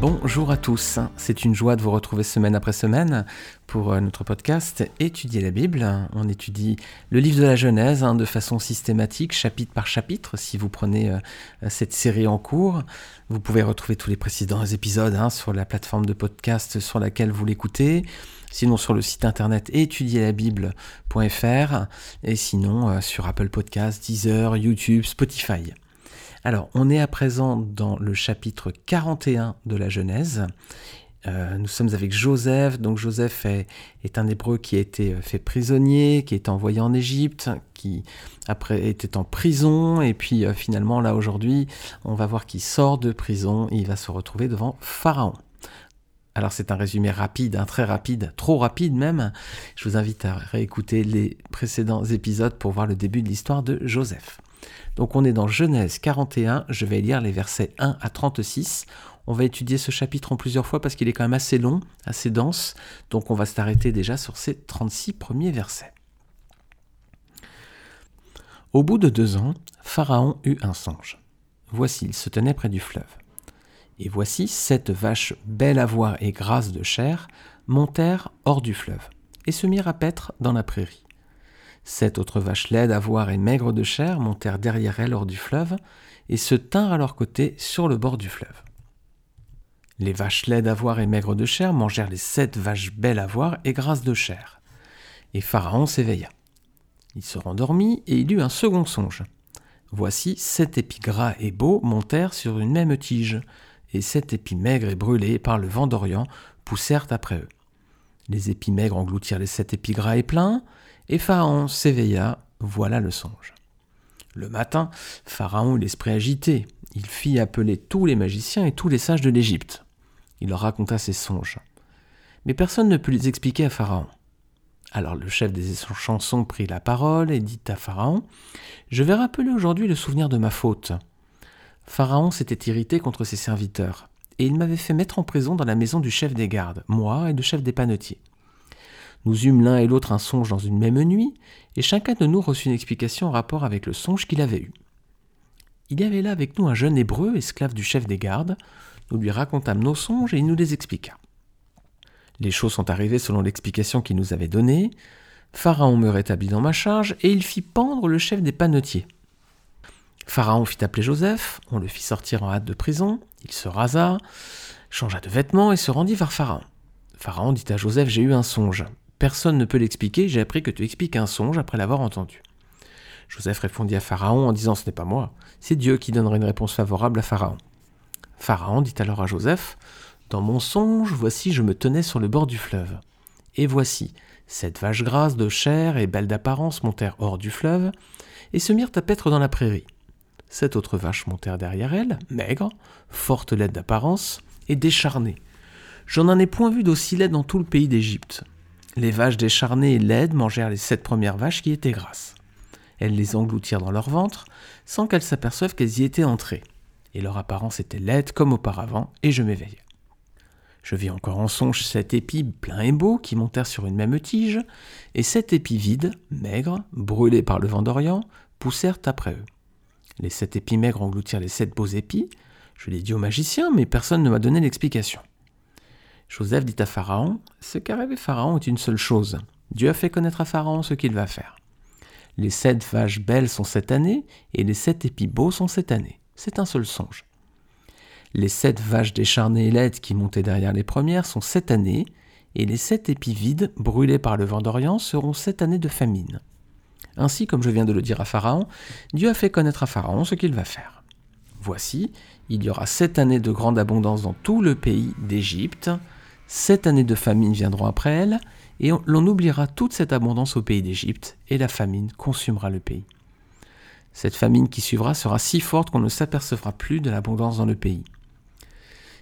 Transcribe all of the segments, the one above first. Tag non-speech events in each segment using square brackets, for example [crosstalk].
Bonjour à tous, c'est une joie de vous retrouver semaine après semaine pour euh, notre podcast Étudier la Bible. On étudie le livre de la Genèse hein, de façon systématique, chapitre par chapitre. Si vous prenez euh, cette série en cours, vous pouvez retrouver tous les précédents épisodes hein, sur la plateforme de podcast sur laquelle vous l'écoutez. Sinon sur le site internet étudierlabible.fr et sinon euh, sur Apple Podcasts, Deezer, YouTube, Spotify. Alors, on est à présent dans le chapitre 41 de la Genèse. Euh, nous sommes avec Joseph. Donc Joseph est, un hébreu qui a été euh, fait prisonnier, qui est envoyé en Égypte, qui après était en prison. Et puis euh, finalement, là aujourd'hui, on va voir qu'il sort de prison et il va se retrouver devant Pharaon. Alors c'est un résumé rapide, un très rapide, trop rapide même. Je vous invite à réécouter les précédents épisodes pour voir le début de l'histoire de Joseph. Donc on est dans Genèse 41, je vais lire les versets 1 à 36. On va étudier ce chapitre en plusieurs fois parce qu'il est quand même assez long, assez dense, donc on va s'arrêter déjà sur ces 36 premiers versets. Au bout de deux ans, Pharaon eut un songe. Voici, il se tenait près du fleuve. Et voici sept vaches belles à voir et grasses de chair montèrent hors du fleuve, et se mirent à paître dans la prairie. Sept autres vaches laides à voir et maigres de chair montèrent derrière elles hors du fleuve, et se tinrent à leur côté sur le bord du fleuve. Les vaches laides à voir et maigres de chair mangèrent les sept vaches belles à voir et grasses de chair. Et Pharaon s'éveilla. Il se rendormit et il eut un second songe. Voici sept épis gras et beaux montèrent sur une même tige, et sept épis maigres et brûlés par le vent d'Orient poussèrent après eux. Les épis maigres engloutirent les sept épis gras et pleins, et Pharaon s'éveilla, voilà le songe. Le matin, Pharaon eut l'esprit agité. Il fit appeler tous les magiciens et tous les sages de l'Égypte. Il leur raconta ses songes. Mais personne ne put les expliquer à Pharaon. Alors le chef des chansons prit la parole et dit à Pharaon Je vais rappeler aujourd'hui le souvenir de ma faute. Pharaon s'était irrité contre ses serviteurs, et il m'avait fait mettre en prison dans la maison du chef des gardes, moi et le chef des panetiers. Nous eûmes l'un et l'autre un songe dans une même nuit, et chacun de nous reçut une explication en rapport avec le songe qu'il avait eu. Il y avait là avec nous un jeune hébreu, esclave du chef des gardes. Nous lui racontâmes nos songes et il nous les expliqua. Les choses sont arrivées selon l'explication qu'il nous avait donnée. Pharaon me rétablit dans ma charge et il fit pendre le chef des panetiers. Pharaon fit appeler Joseph, on le fit sortir en hâte de prison, il se rasa, changea de vêtements et se rendit vers Pharaon. Pharaon dit à Joseph J'ai eu un songe. Personne ne peut l'expliquer, j'ai appris que tu expliques un songe après l'avoir entendu. Joseph répondit à Pharaon en disant Ce n'est pas moi, c'est Dieu qui donnera une réponse favorable à Pharaon. Pharaon dit alors à Joseph Dans mon songe, voici, je me tenais sur le bord du fleuve. Et voici, sept vaches grasses de chair et belles d'apparence montèrent hors du fleuve et se mirent à paître dans la prairie. Sept autres vaches montèrent derrière elles, maigres, fortes laides d'apparence et décharnées. Je n'en ai point vu d'aussi laides dans tout le pays d'Égypte. Les vaches décharnées et laides mangèrent les sept premières vaches qui étaient grasses. Elles les engloutirent dans leur ventre, sans qu'elles s'aperçoivent qu'elles y étaient entrées. Et leur apparence était laide comme auparavant, et je m'éveillai. Je vis encore en songe sept épis pleins et beaux qui montèrent sur une même tige, et sept épis vides, maigres, brûlés par le vent d'Orient, poussèrent après eux. Les sept épis maigres engloutirent les sept beaux épis. Je l'ai dit au magicien, mais personne ne m'a donné l'explication. Joseph dit à Pharaon, Ce qu'a rêvé Pharaon est une seule chose. Dieu a fait connaître à Pharaon ce qu'il va faire. Les sept vaches belles sont cette année, et les sept épis beaux sont cette année. C'est un seul songe. Les sept vaches décharnées et laides qui montaient derrière les premières sont cette année, et les sept épis vides, brûlés par le vent d'Orient, seront sept années de famine. Ainsi, comme je viens de le dire à Pharaon, Dieu a fait connaître à Pharaon ce qu'il va faire. Voici, il y aura sept années de grande abondance dans tout le pays d'Égypte, Sept années de famine viendront après elle, et l'on oubliera toute cette abondance au pays d'Égypte, et la famine consumera le pays. Cette famine qui suivra sera si forte qu'on ne s'apercevra plus de l'abondance dans le pays.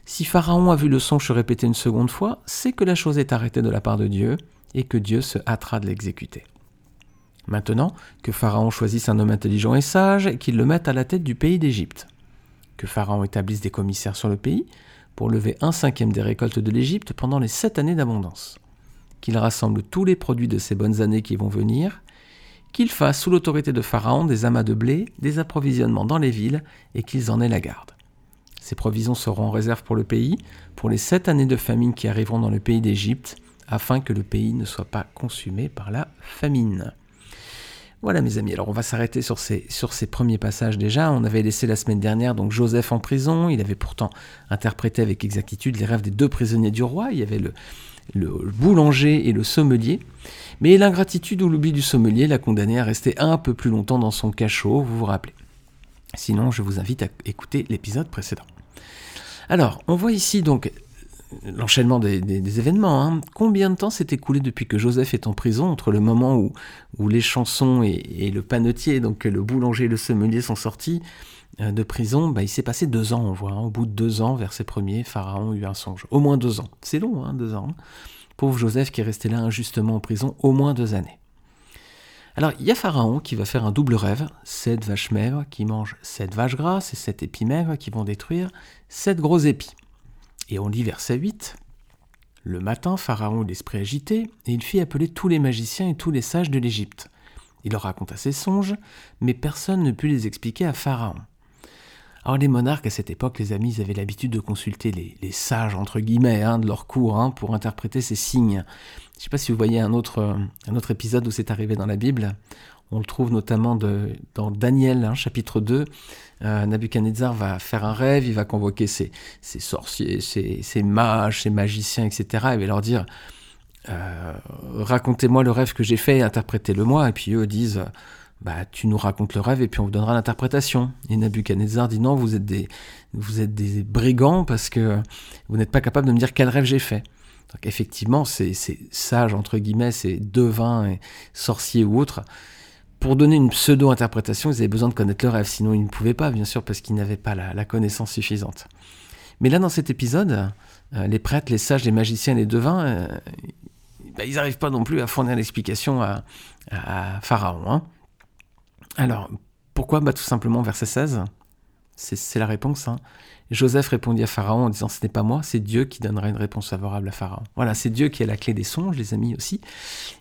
Si Pharaon a vu le songe se répéter une seconde fois, c'est que la chose est arrêtée de la part de Dieu, et que Dieu se hâtera de l'exécuter. Maintenant, que Pharaon choisisse un homme intelligent et sage, et qu'il le mette à la tête du pays d'Égypte. Que Pharaon établisse des commissaires sur le pays, pour lever un cinquième des récoltes de l'Égypte pendant les sept années d'abondance, qu'il rassemble tous les produits de ces bonnes années qui vont venir, qu'il fasse sous l'autorité de Pharaon des amas de blé, des approvisionnements dans les villes, et qu'ils en aient la garde. Ces provisions seront en réserve pour le pays, pour les sept années de famine qui arriveront dans le pays d'Égypte, afin que le pays ne soit pas consumé par la famine. Voilà mes amis, alors on va s'arrêter sur ces, premiers passages déjà. On avait laissé la semaine dernière donc Joseph en prison, il avait pourtant interprété avec exactitude les rêves des deux prisonniers du roi, il y avait le, le boulanger et le sommelier. Mais l'ingratitude ou l'oubli du sommelier l'a condamné à rester un peu plus longtemps dans son cachot, vous vous rappelez. Sinon, je vous invite à écouter l'épisode précédent. Alors, on voit ici donc l'enchaînement des, événements. Hein. Combien de temps s'est écoulé depuis que Joseph est en prison, entre le moment où, où les chansons et, le panetier, donc le boulanger et le sommelier sont sortis euh, de prison? Bah, Il s'est passé deux ans, on voit. Hein. Au bout de deux ans, verset premier, Pharaon eut un songe. Au moins deux ans. C'est long, hein, deux ans. Pauvre Joseph qui est resté là injustement en prison au moins deux années. Alors, il y a Pharaon qui va faire un double rêve, sept vaches maigres qui mangent sept vaches grasses et sept épis maigres qui vont détruire sept gros épis. Et on lit verset 8. Le matin, Pharaon eut l'esprit agité, et il fit appeler tous les magiciens et tous les sages de l'Égypte. Il leur raconta ses songes, mais personne ne put les expliquer à Pharaon. Alors les monarques à cette époque, les amis, avaient l'habitude de consulter les, sages, entre guillemets, hein, de leur cour, hein, pour interpréter ces signes. Je ne sais pas si vous voyez autre, un autre épisode où c'est arrivé dans la Bible. On le trouve notamment dans Daniel, hein, chapitre 2. Euh, va faire un rêve, il va convoquer ses, sorciers, ses, mages, ses magiciens, etc. Il va leur dire euh, Racontez-moi le rêve que j'ai fait, interprétez-le-moi. Et puis eux disent bah, Tu nous racontes le rêve et puis on vous donnera l'interprétation. Et Nabuchodonosor dit Non, vous êtes, des, brigands parce que vous n'êtes pas capable de me dire quel rêve j'ai fait. Donc effectivement, ces, sages, entre guillemets, ces devins, et sorciers ou autres, pour donner une pseudo-interprétation, ils avaient besoin de connaître le rêve, sinon ils ne pouvaient pas, bien sûr, parce qu'ils n'avaient pas la, connaissance suffisante. Mais là, dans cet épisode, euh, les prêtres, les sages, les magiciens, les devins, euh, bah, ils n'arrivent pas non plus à fournir l'explication à, Pharaon. Hein. Alors, pourquoi bah, Tout simplement, verset 16, c'est la réponse. Hein. Joseph répondit à Pharaon en disant Ce n'est pas moi, c'est Dieu qui donnera une réponse favorable à Pharaon. Voilà, c'est Dieu qui a la clé des songes, les amis aussi.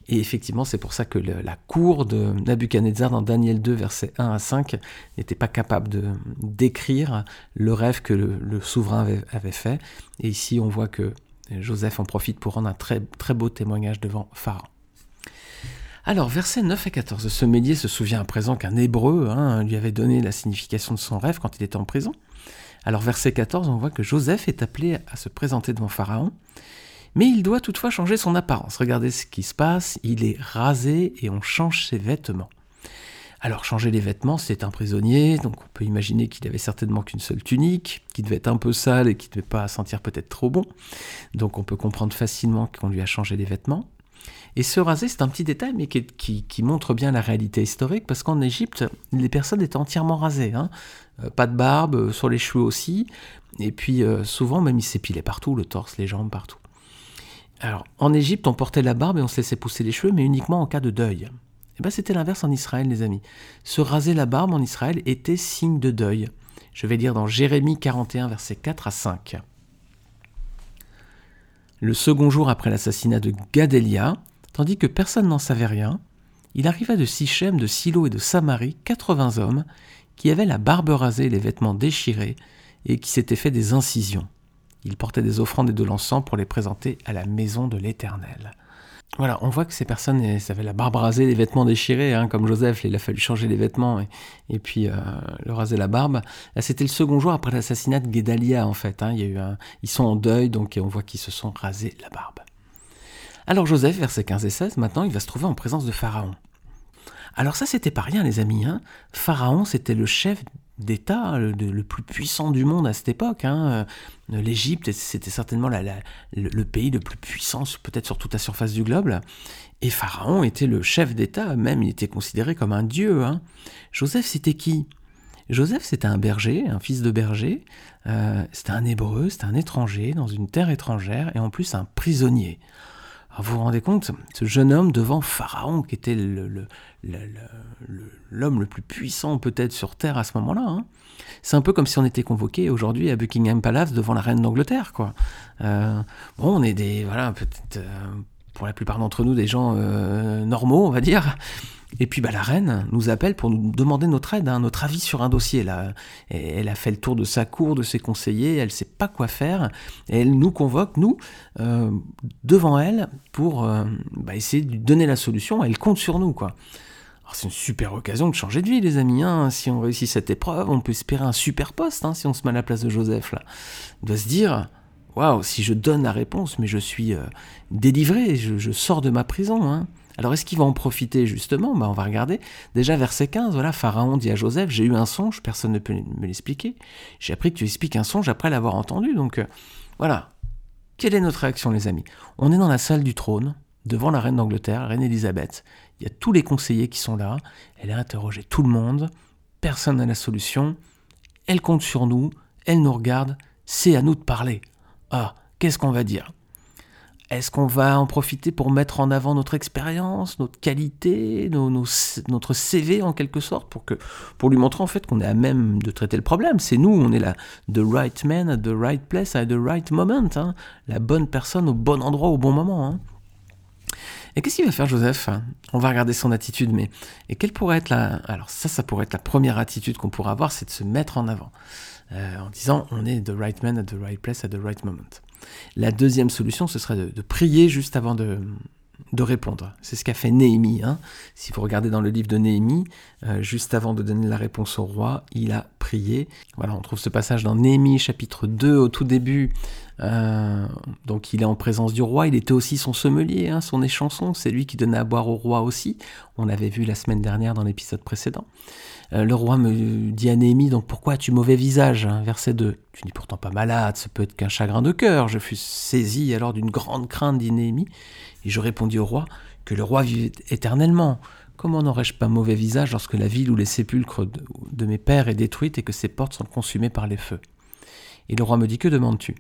Et effectivement, c'est pour ça que la cour de Nabuchodonosor dans Daniel 2, versets 1 à 5, n'était pas capable de décrire le rêve que le, souverain avait, fait. Et ici, on voit que Joseph en profite pour rendre un très, beau témoignage devant Pharaon. Alors, versets 9 et 14. Ce médier se souvient à présent qu'un hébreu hein, lui avait donné la signification de son rêve quand il était en prison. Alors verset 14, on voit que Joseph est appelé à se présenter devant Pharaon, mais il doit toutefois changer son apparence. Regardez ce qui se passe, il est rasé et on change ses vêtements. Alors changer les vêtements, c'est un prisonnier, donc on peut imaginer qu'il avait certainement qu'une seule tunique, qui devait être un peu sale et qui ne devait pas sentir peut-être trop bon. Donc on peut comprendre facilement qu'on lui a changé les vêtements. Et se raser, c'est un petit détail, mais qui, montre bien la réalité historique, parce qu'en Égypte, les personnes étaient entièrement rasées. Hein. Euh, pas de barbe, euh, sur les cheveux aussi, et puis euh, souvent même ils s'épilaient partout, le torse, les jambes, partout. Alors, en Égypte, on portait la barbe et on se laissait pousser les cheveux, mais uniquement en cas de deuil. Et eh ben, c'était l'inverse en Israël, les amis. Se raser la barbe en Israël était signe de deuil. Je vais lire dans Jérémie 41, versets 4 à 5. Le second jour après l'assassinat de Gadélia, tandis que personne n'en savait rien, il arriva de Sichem, de Silo et de Samarie 80 hommes qui avaient la barbe rasée les vêtements déchirés et qui s'étaient fait des incisions. Ils portaient des offrandes et de l'encens pour les présenter à la maison de l'Éternel. Voilà, on voit que ces personnes avaient la barbe rasée, les vêtements déchirés, hein, comme Joseph, il a fallu changer les vêtements et, puis euh, le raser la barbe. Là, c'était le second jour après l'assassinat de Guédalia, en fait. Hein. y a eu Ils sont en deuil, donc on voit qu'ils se sont rasés la barbe. Alors Joseph, versets 15 et 16, maintenant il va se trouver en présence de Pharaon. Alors ça, c'était pas rien, les amis. Hein. Pharaon, c'était le chef d'État le, plus puissant du monde à cette époque. Hein. Euh, L'Égypte, c'était certainement le, pays le plus puissant, peut-être sur toute la surface du globe. Et Pharaon était le chef d'État, même il était considéré comme un dieu. Hein. Joseph, c'était qui? Joseph, c'était un berger, un fils de berger. Euh, c'était un hébreu, c'était un étranger dans une terre étrangère et en plus un prisonnier vous vous rendez compte, ce jeune homme devant Pharaon, qui était l'homme le, plus puissant peut-être sur Terre à ce moment-là. Hein. C'est un peu comme si on était convoqué aujourd'hui à Buckingham Palace devant la reine d'Angleterre. quoi. Euh, bon, on est des, voilà, peut-être, euh, pour la plupart d'entre nous, des gens euh, normaux, on va dire. Et puis bah, la reine nous appelle pour nous demander notre aide, hein, notre avis sur un dossier. Là. elle a fait le tour de sa cour, de ses conseillers, elle ne sait pas quoi faire, et elle nous convoque, nous, euh, devant elle, pour euh, bah, essayer de lui donner la solution. Elle compte sur nous, quoi. C'est une super occasion de changer de vie, les amis. Hein. Si on réussit cette épreuve, on peut espérer un super poste hein, si on se met à la place de Joseph. On doit se dire Waouh, si je donne la réponse, mais je suis euh, délivré, je, sors de ma prison. Hein. Alors est-ce qu'il va en profiter justement? Bah, On va regarder. Déjà verset 15, voilà, Pharaon dit à Joseph, j'ai eu un songe, personne ne peut me l'expliquer. J'ai appris que tu expliques un songe après l'avoir entendu. Donc euh, voilà. Quelle est notre réaction les amis? On est dans la salle du trône, devant la reine d'Angleterre, reine Elisabeth. Il y a tous les conseillers qui sont là. Elle a interrogé tout le monde. Personne n'a la solution. Elle compte sur nous. Elle nous regarde. C'est à nous de parler. Ah, qu'est-ce qu'on va dire? Est-ce qu'on va en profiter pour mettre en avant notre expérience, notre qualité, notre CV en quelque sorte, pour, lui montrer en fait qu'on est à même de traiter le problème? C'est nous, on est là, the right man at the right place at the right moment, hein. la bonne personne au bon endroit au bon moment. Hein. Et qu'est-ce qu'il va faire Joseph? On va regarder son attitude, mais et quelle pourrait être la alors ça, ça pourrait être la première attitude qu'on pourrait avoir, c'est de se mettre en avant euh, en disant on est the right man at the right place at the right moment. La deuxième solution, ce serait de prier juste avant de, de répondre. C'est ce qu'a fait Néhémie. Hein. Si vous regardez dans le livre de Néhémie, euh, juste avant de donner la réponse au roi, il a prié. Voilà, on trouve ce passage dans Néhémie chapitre 2 au tout début. Euh, donc il est en présence du roi, il était aussi son sommelier, hein, son échanson, c'est lui qui donnait à boire au roi aussi. On l'avait vu la semaine dernière dans l'épisode précédent. Euh, le roi me dit à Néhémie, donc pourquoi as-tu mauvais visage hein, Verset 2. Tu n'es pourtant pas malade, ce peut être qu'un chagrin de cœur. Je fus saisi alors d'une grande crainte, dit Néhémie. Et je répondis au roi que le roi vivait éternellement. Comment n'aurais-je pas mauvais visage lorsque la ville où les sépulcres de, mes pères est détruite et que ses portes sont consumées par les feux? Et le roi me dit Que demandes-tu?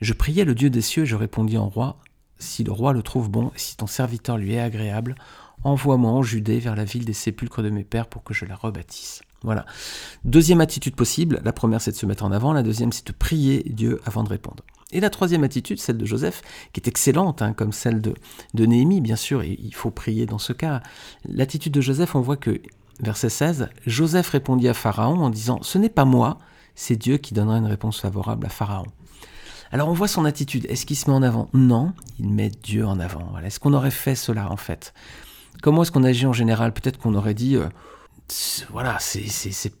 Je priais le Dieu des cieux et je répondis au roi Si le roi le trouve bon et si ton serviteur lui est agréable, envoie-moi en Judée vers la ville des sépulcres de mes pères pour que je la rebâtisse. Voilà. Deuxième attitude possible, la première c'est de se mettre en avant, la deuxième c'est de prier Dieu avant de répondre. Et la troisième attitude, celle de Joseph, qui est excellente, hein, comme celle de, de Néhémie, bien sûr, et il faut prier dans ce cas. L'attitude de Joseph, on voit que, verset 16, Joseph répondit à Pharaon en disant, Ce n'est pas moi, c'est Dieu qui donnera une réponse favorable à Pharaon. Alors on voit son attitude. Est-ce qu'il se met en avant? Non, il met Dieu en avant. Est-ce qu'on aurait fait cela en fait? Comment est-ce qu'on agit en général? Peut-être qu'on aurait dit, euh, voilà, c'est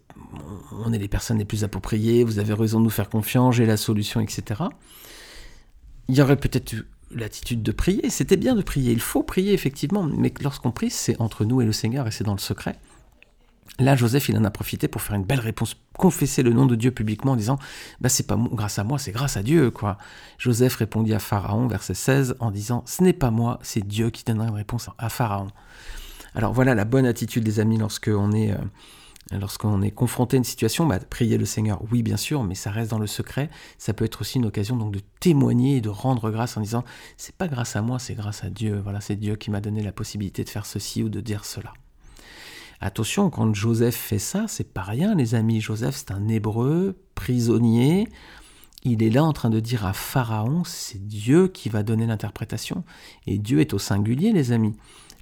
on est les personnes les plus appropriées, vous avez raison de nous faire confiance, j'ai la solution, etc. Il y aurait peut-être l'attitude de prier, c'était bien de prier, il faut prier effectivement, mais lorsqu'on prie, c'est entre nous et le Seigneur et c'est dans le secret. Là, Joseph, il en a profité pour faire une belle réponse, confesser le nom de Dieu publiquement en disant bah, c'est pas grâce à moi, c'est grâce à Dieu. quoi. Joseph répondit à Pharaon, verset 16, en disant ce n'est pas moi, c'est Dieu qui donnera une réponse à Pharaon. Alors voilà la bonne attitude des amis lorsqu'on est. Euh, est confronté à une situation, bah, prier le Seigneur, oui bien sûr, mais ça reste dans le secret. Ça peut être aussi une occasion donc de témoigner et de rendre grâce en disant c'est pas grâce à moi, c'est grâce à Dieu. Voilà, c'est Dieu qui m'a donné la possibilité de faire ceci ou de dire cela. Attention, quand Joseph fait ça, c'est pas rien, les amis. Joseph, c'est un hébreu prisonnier. Il est là en train de dire à Pharaon, c'est Dieu qui va donner l'interprétation. Et Dieu est au singulier, les amis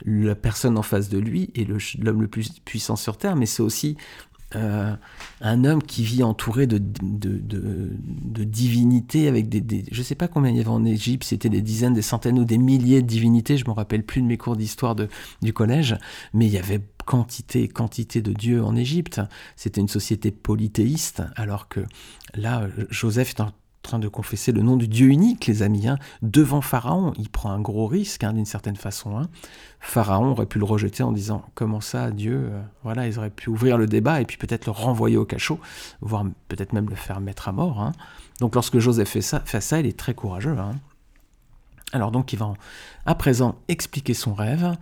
la personne en face de lui est l'homme le, plus puissant sur Terre, mais c'est aussi euh, un homme qui vit entouré de, de, divinités avec des, Je ne sais pas combien il y avait en Égypte, c'était des dizaines, des centaines ou des milliers de divinités, je me rappelle plus de mes cours d'histoire du collège, mais il y avait quantité et quantité de dieux en Égypte. C'était une société polythéiste, alors que là, Joseph est en train de confesser le nom du Dieu unique, les amis, hein, devant Pharaon. Il prend un gros risque, hein, d'une certaine façon. Hein. Pharaon aurait pu le rejeter en disant Comment ça, Dieu euh, Voilà, ils auraient pu ouvrir le débat et puis peut-être le renvoyer au cachot, voire peut-être même le faire mettre à mort. Donc lorsque Joseph fait ça, il est très courageux. Alors donc il va à présent expliquer son rêve,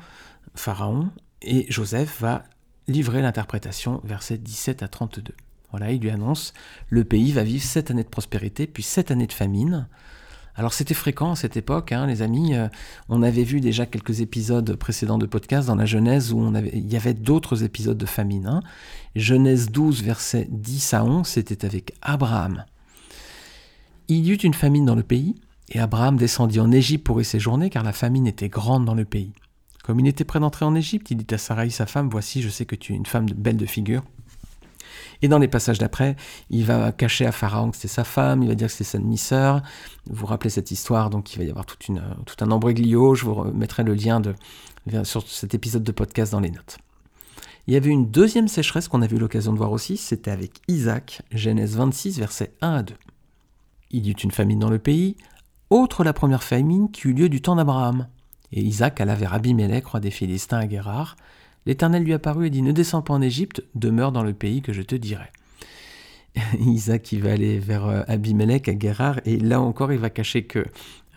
Pharaon, et Joseph va livrer l'interprétation, versets 17 à 32. Voilà, il lui annonce le pays va vivre sept années de prospérité, puis sept années de famine. Alors c'était fréquent à cette époque, hein, les amis. Euh, on avait vu déjà quelques épisodes précédents de podcast dans la Genèse où il y avait d'autres épisodes de famine. Hein. Genèse 12, versets 10 à 11, c'était avec Abraham. Il y eut une famine dans le pays, et Abraham descendit en Égypte pour y séjourner, car la famine était grande dans le pays. Comme il était prêt d'entrer en Égypte, il dit à Sarai, sa femme, Voici, je sais que tu es une femme belle de figure. Et dans les passages d'après, il va cacher à Pharaon que c'est sa femme, il va dire que c'est sa demi-sœur. Vous vous rappelez cette histoire, donc il va y avoir toute une, tout un embroglio. Je vous mettrai le lien sur cet épisode de podcast dans les notes. Il y avait une deuxième sécheresse qu'on a eu l'occasion de voir aussi, c'était avec Isaac, Genèse 26, versets 1 à 2. Il y eut une famine dans le pays, autre la première famine qui eut lieu du temps d'Abraham. Et Isaac alla vers Abimelech, roi des Philistins à Guérard. L'Éternel lui apparut et dit Ne descends pas en Égypte, demeure dans le pays que je te dirai. [laughs] Isaac, il va aller vers euh, Abimelech à Guérard, et là encore, il va cacher que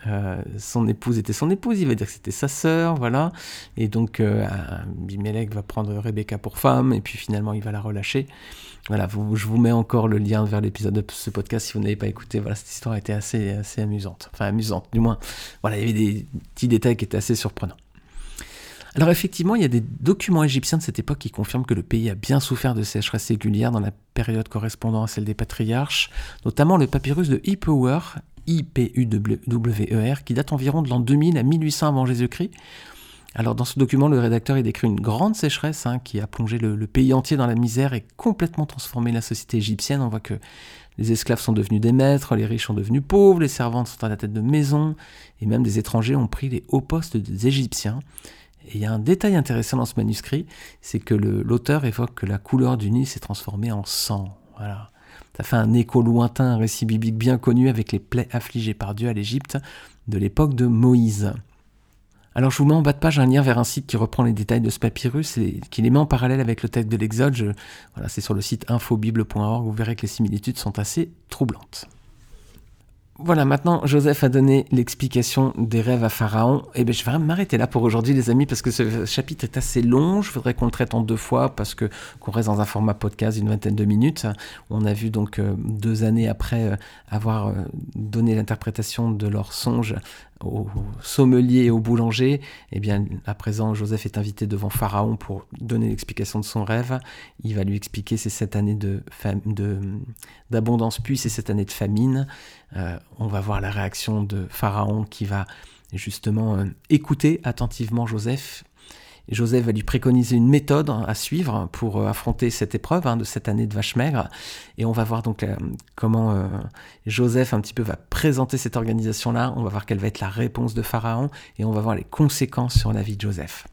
euh, son épouse était son épouse, il va dire que c'était sa sœur, voilà. Et donc euh, Abimelech va prendre Rebecca pour femme, et puis finalement il va la relâcher. Voilà, je vous mets encore le lien vers l'épisode de ce podcast si vous n'avez pas écouté. Voilà, cette histoire était assez, assez amusante. Enfin, amusante, du moins. Voilà, il y avait des petits détails qui étaient assez surprenants. Alors effectivement, il y a des documents égyptiens de cette époque qui confirment que le pays a bien souffert de sécheresse régulière dans la période correspondant à celle des patriarches, notamment le papyrus de Hipower, I-P-U-W-E-R, qui date environ de l'an 2000 à 1800 avant Jésus-Christ. Alors dans ce document, le rédacteur il décrit une grande sécheresse hein, qui a plongé le, pays entier dans la misère et complètement transformé la société égyptienne. On voit que les esclaves sont devenus des maîtres, les riches sont devenus pauvres, les servantes sont à la tête de maison, et même des étrangers ont pris les hauts postes des Égyptiens. Et il y a un détail intéressant dans ce manuscrit, c'est que l'auteur évoque que la couleur du Nil s'est transformée en sang. Voilà. Ça fait un écho lointain, un récit biblique bien connu avec les plaies affligées par Dieu à l'Égypte de l'époque de Moïse. Alors je vous mets en bas de page un lien vers un site qui reprend les détails de ce papyrus et qui les met en parallèle avec le texte de l'Exode. Voilà, c'est sur le site infobible.org, vous verrez que les similitudes sont assez troublantes. Voilà, maintenant Joseph a donné l'explication des rêves à Pharaon. Et eh bien je vais m'arrêter là pour aujourd'hui les amis parce que ce chapitre est assez long. Je voudrais qu'on le traite en deux fois parce que qu'on reste dans un format podcast d'une vingtaine de minutes. On a vu donc euh, deux années après euh, avoir euh, donné l'interprétation de leur songe au sommelier et au boulanger, eh bien, à présent, Joseph est invité devant Pharaon pour donner l'explication de son rêve. Il va lui expliquer ces sept années de, d'abondance puis ces sept années de famine. Euh, on va voir la réaction de Pharaon qui va justement euh, écouter attentivement Joseph Joseph va lui préconiser une méthode à suivre pour euh, affronter cette épreuve hein, de cette année de vache maigre. Et on va voir donc euh, comment euh, Joseph un petit peu va présenter cette organisation-là. On va voir quelle va être la réponse de Pharaon et on va voir les conséquences sur la vie de Joseph.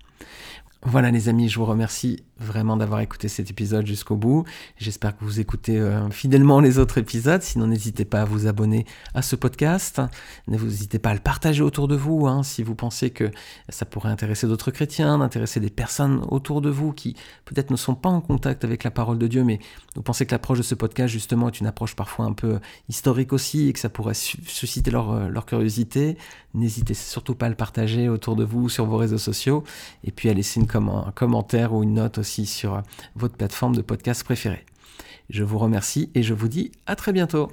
Voilà les amis, je vous remercie vraiment d'avoir écouté cet épisode jusqu'au bout. J'espère que vous écoutez euh, fidèlement les autres épisodes. Sinon, n'hésitez pas à vous abonner à ce podcast. N'hésitez pas à le partager autour de vous hein, si vous pensez que ça pourrait intéresser d'autres chrétiens, d'intéresser des personnes autour de vous qui peut-être ne sont pas en contact avec la parole de Dieu, mais vous pensez que l'approche de ce podcast justement est une approche parfois un peu historique aussi et que ça pourrait susciter leur, euh, leur curiosité. N'hésitez surtout pas à le partager autour de vous sur vos réseaux sociaux et puis à laisser une un commentaire ou une note aussi sur euh, votre plateforme de podcast préférée. Je vous remercie et je vous dis à très bientôt.